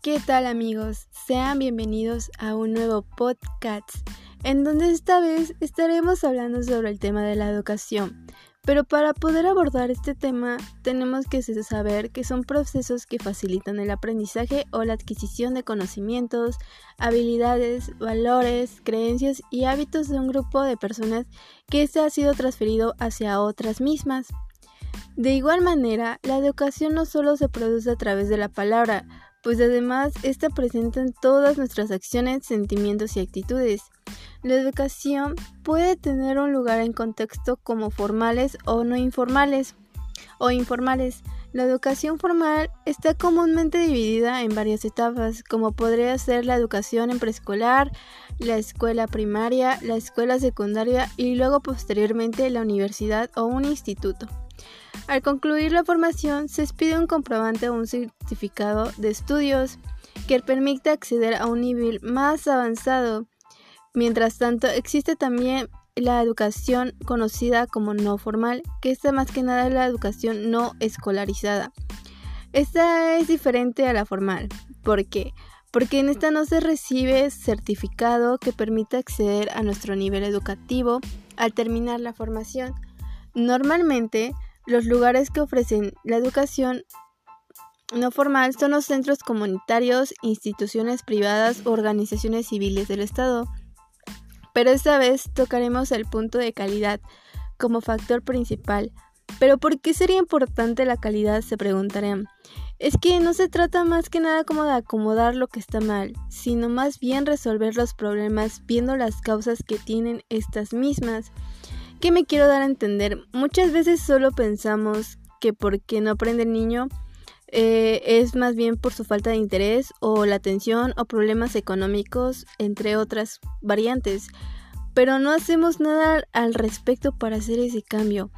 ¿Qué tal amigos? Sean bienvenidos a un nuevo podcast en donde esta vez estaremos hablando sobre el tema de la educación. Pero para poder abordar este tema tenemos que saber que son procesos que facilitan el aprendizaje o la adquisición de conocimientos, habilidades, valores, creencias y hábitos de un grupo de personas que se ha sido transferido hacia otras mismas. De igual manera, la educación no solo se produce a través de la palabra, pues además está presente en todas nuestras acciones, sentimientos y actitudes. La educación puede tener un lugar en contexto como formales o no informales o informales. La educación formal está comúnmente dividida en varias etapas, como podría ser la educación en preescolar, la escuela primaria, la escuela secundaria y luego posteriormente la universidad o un instituto. Al concluir la formación, se expide un comprobante o un certificado de estudios que permite acceder a un nivel más avanzado. Mientras tanto, existe también la educación conocida como no formal, que es más que nada la educación no escolarizada. Esta es diferente a la formal. ¿Por qué? Porque en esta no se recibe certificado que permita acceder a nuestro nivel educativo al terminar la formación. Normalmente, los lugares que ofrecen la educación no formal son los centros comunitarios, instituciones privadas organizaciones civiles del Estado. Pero esta vez tocaremos el punto de calidad como factor principal. ¿Pero por qué sería importante la calidad? se preguntarán. Es que no se trata más que nada como de acomodar lo que está mal, sino más bien resolver los problemas viendo las causas que tienen estas mismas. ¿Qué me quiero dar a entender? Muchas veces solo pensamos que porque no aprende el niño eh, es más bien por su falta de interés o la atención o problemas económicos, entre otras variantes. Pero no hacemos nada al respecto para hacer ese cambio.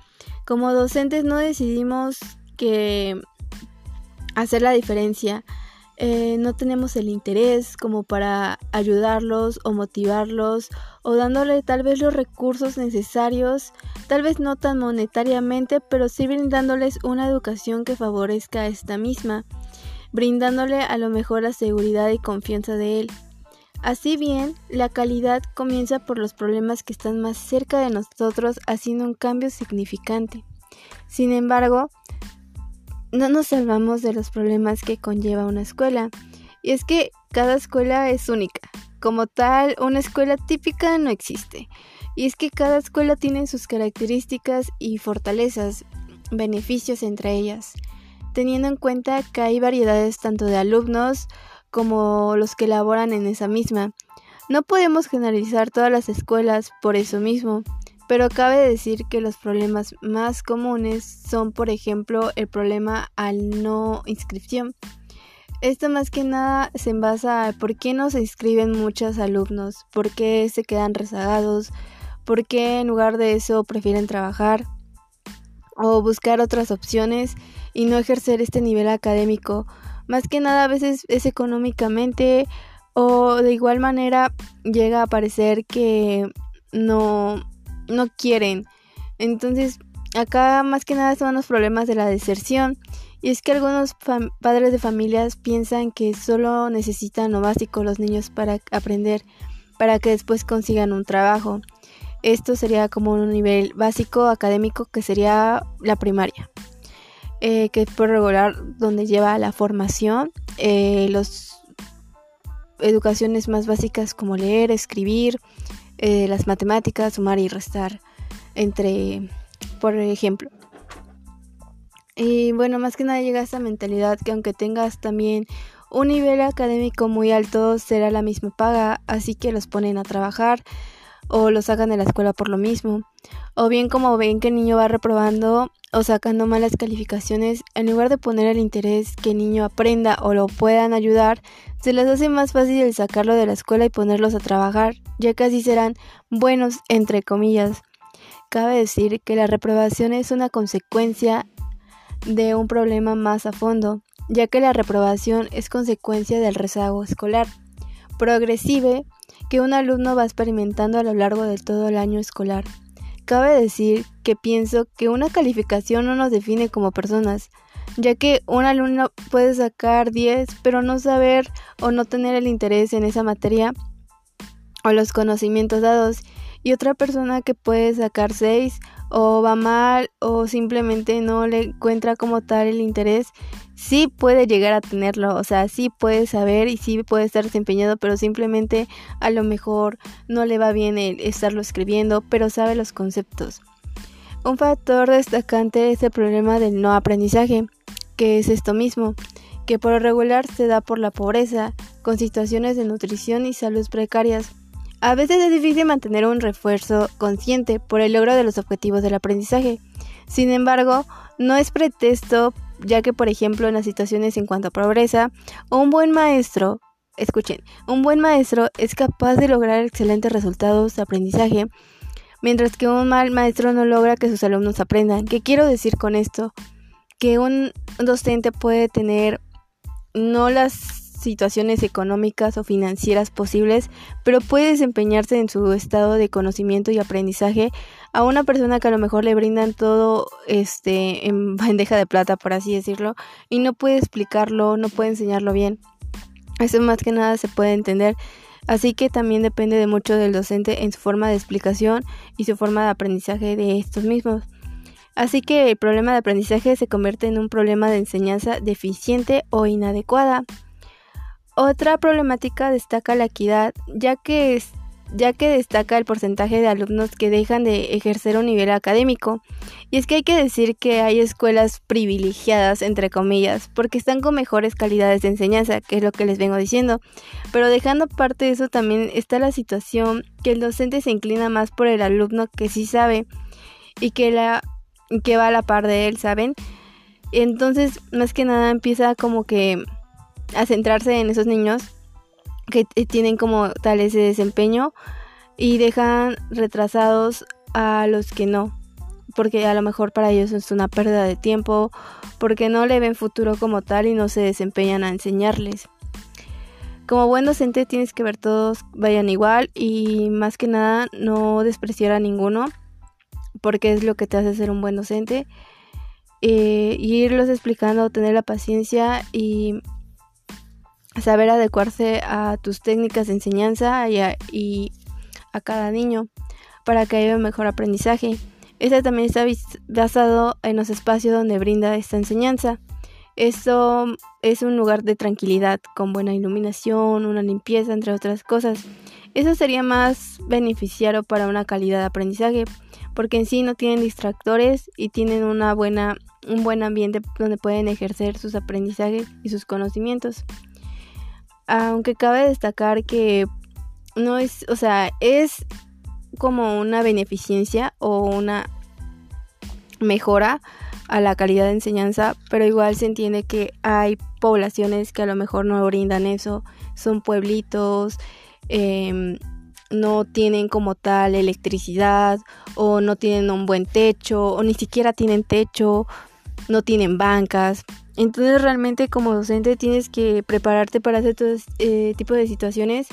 Como docentes no decidimos que hacer la diferencia. Eh, no tenemos el interés como para ayudarlos o motivarlos o dándole tal vez los recursos necesarios, tal vez no tan monetariamente, pero sí brindándoles una educación que favorezca a esta misma, brindándole a lo mejor la seguridad y confianza de él. Así bien, la calidad comienza por los problemas que están más cerca de nosotros haciendo un cambio significante. Sin embargo, no nos salvamos de los problemas que conlleva una escuela. Y es que cada escuela es única. Como tal, una escuela típica no existe. Y es que cada escuela tiene sus características y fortalezas, beneficios entre ellas, teniendo en cuenta que hay variedades tanto de alumnos como los que laboran en esa misma. No podemos generalizar todas las escuelas por eso mismo, pero cabe decir que los problemas más comunes son, por ejemplo, el problema al no inscripción. Esto más que nada se basa a por qué no se inscriben muchos alumnos, por qué se quedan rezagados, por qué en lugar de eso prefieren trabajar o buscar otras opciones y no ejercer este nivel académico. Más que nada a veces es económicamente o de igual manera llega a parecer que no no quieren. Entonces, acá más que nada son los problemas de la deserción. Y es que algunos padres de familias piensan que solo necesitan lo básico los niños para aprender, para que después consigan un trabajo. Esto sería como un nivel básico académico que sería la primaria, eh, que es por regular donde lleva la formación, eh, los educaciones más básicas como leer, escribir, eh, las matemáticas, sumar y restar, entre, por ejemplo. Y bueno, más que nada llega esta mentalidad que aunque tengas también un nivel académico muy alto, será la misma paga, así que los ponen a trabajar o los sacan de la escuela por lo mismo. O bien como ven que el niño va reprobando o sacando malas calificaciones, en lugar de poner el interés que el niño aprenda o lo puedan ayudar, se les hace más fácil el sacarlo de la escuela y ponerlos a trabajar, ya que así serán buenos entre comillas. Cabe decir que la reprobación es una consecuencia de un problema más a fondo, ya que la reprobación es consecuencia del rezago escolar progresive que un alumno va experimentando a lo largo de todo el año escolar. Cabe decir que pienso que una calificación no nos define como personas, ya que un alumno puede sacar 10 pero no saber o no tener el interés en esa materia o los conocimientos dados y otra persona que puede sacar 6 o va mal o simplemente no le encuentra como tal el interés, sí puede llegar a tenerlo, o sea, sí puede saber y sí puede estar desempeñado, pero simplemente a lo mejor no le va bien el estarlo escribiendo, pero sabe los conceptos. Un factor destacante es el problema del no aprendizaje, que es esto mismo, que por regular se da por la pobreza, con situaciones de nutrición y salud precarias. A veces es difícil mantener un refuerzo consciente por el logro de los objetivos del aprendizaje. Sin embargo, no es pretexto, ya que por ejemplo en las situaciones en cuanto a pobreza, un buen maestro, escuchen, un buen maestro es capaz de lograr excelentes resultados de aprendizaje mientras que un mal maestro no logra que sus alumnos aprendan. ¿Qué quiero decir con esto? Que un docente puede tener no las situaciones económicas o financieras posibles, pero puede desempeñarse en su estado de conocimiento y aprendizaje a una persona que a lo mejor le brindan todo este en bandeja de plata, por así decirlo, y no puede explicarlo, no puede enseñarlo bien. Eso más que nada se puede entender Así que también depende de mucho del docente en su forma de explicación y su forma de aprendizaje de estos mismos. Así que el problema de aprendizaje se convierte en un problema de enseñanza deficiente o inadecuada. Otra problemática destaca la equidad, ya que es ya que destaca el porcentaje de alumnos que dejan de ejercer un nivel académico. Y es que hay que decir que hay escuelas privilegiadas, entre comillas, porque están con mejores calidades de enseñanza, que es lo que les vengo diciendo. Pero dejando aparte de eso también está la situación que el docente se inclina más por el alumno que sí sabe y que, la, que va a la par de él, ¿saben? Entonces, más que nada empieza como que a centrarse en esos niños que tienen como tal ese desempeño y dejan retrasados a los que no, porque a lo mejor para ellos es una pérdida de tiempo, porque no le ven futuro como tal y no se desempeñan a enseñarles. Como buen docente tienes que ver todos vayan igual y más que nada no despreciar a ninguno, porque es lo que te hace ser un buen docente. Eh, y irlos explicando, tener la paciencia y saber adecuarse a tus técnicas de enseñanza y a, cada niño para que haya un mejor aprendizaje. Este también está basado en los espacios donde brinda esta enseñanza. Esto es un lugar de tranquilidad, con buena iluminación, una limpieza, entre otras cosas. Eso sería más beneficiario para una calidad de aprendizaje, porque en sí no tienen distractores y tienen una buena, un buen ambiente donde pueden ejercer sus aprendizajes y sus conocimientos aunque cabe destacar que no es, o sea, es como una beneficencia o una mejora a la calidad de enseñanza, pero igual se entiende que hay poblaciones que a lo mejor no brindan eso, son pueblitos, em, no tienen como tal electricidad o no tienen un buen techo o ni siquiera tienen techo, no tienen bancas. Entonces realmente como docente tienes que prepararte para este tipo de situaciones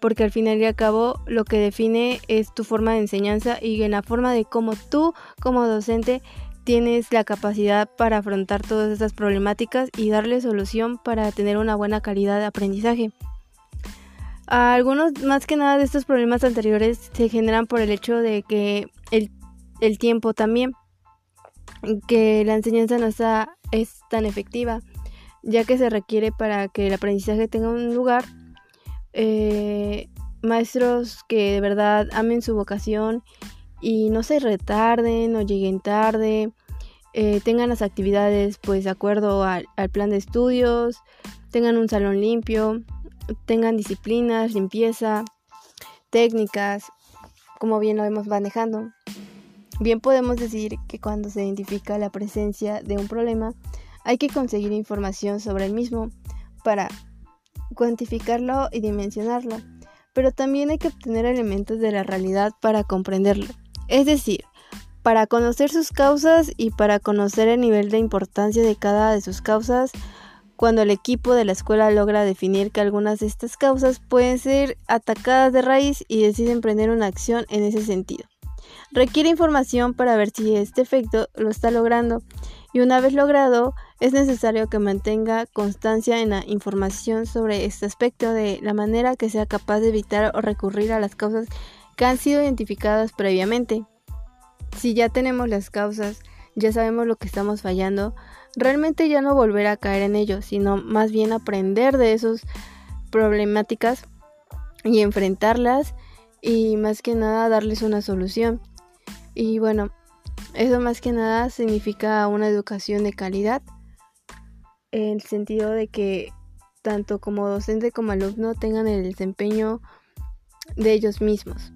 porque al final y al cabo lo que define es tu forma de enseñanza y en la forma de cómo tú como docente tienes la capacidad para afrontar todas estas problemáticas y darle solución para tener una buena calidad de aprendizaje. Algunos más que nada de estos problemas anteriores se generan por el hecho de que el, el tiempo también, que la enseñanza no está es tan efectiva, ya que se requiere para que el aprendizaje tenga un lugar eh, maestros que de verdad amen su vocación y no se retarden o lleguen tarde, eh, tengan las actividades pues de acuerdo al, plan de estudios, tengan un salón limpio, tengan disciplinas, limpieza, técnicas, como bien lo vemos manejando. Bien podemos decir que cuando se identifica la presencia de un problema, hay que conseguir información sobre el mismo para cuantificarlo y dimensionarlo, pero también hay que obtener elementos de la realidad para comprenderlo. Es decir, para conocer sus causas y para conocer el nivel de importancia de cada de sus causas, cuando el equipo de la escuela logra definir que algunas de estas causas pueden ser atacadas de raíz y decide emprender una acción en ese sentido. Requiere información para ver si este efecto lo está logrando Y una vez logrado, es necesario que mantenga constancia en la información sobre este aspecto de la manera que sea capaz de evitar o recurrir a las causas que han sido identificadas previamente. Si ya tenemos las causas, ya sabemos lo que estamos fallando, realmente ya no volver a caer en ello, sino más bien aprender de esas problemáticas y enfrentarlas y más que nada darles una solución. Y bueno, eso más que nada significa una educación de calidad, en el sentido de que tanto como docente como alumno tengan el desempeño de ellos mismos.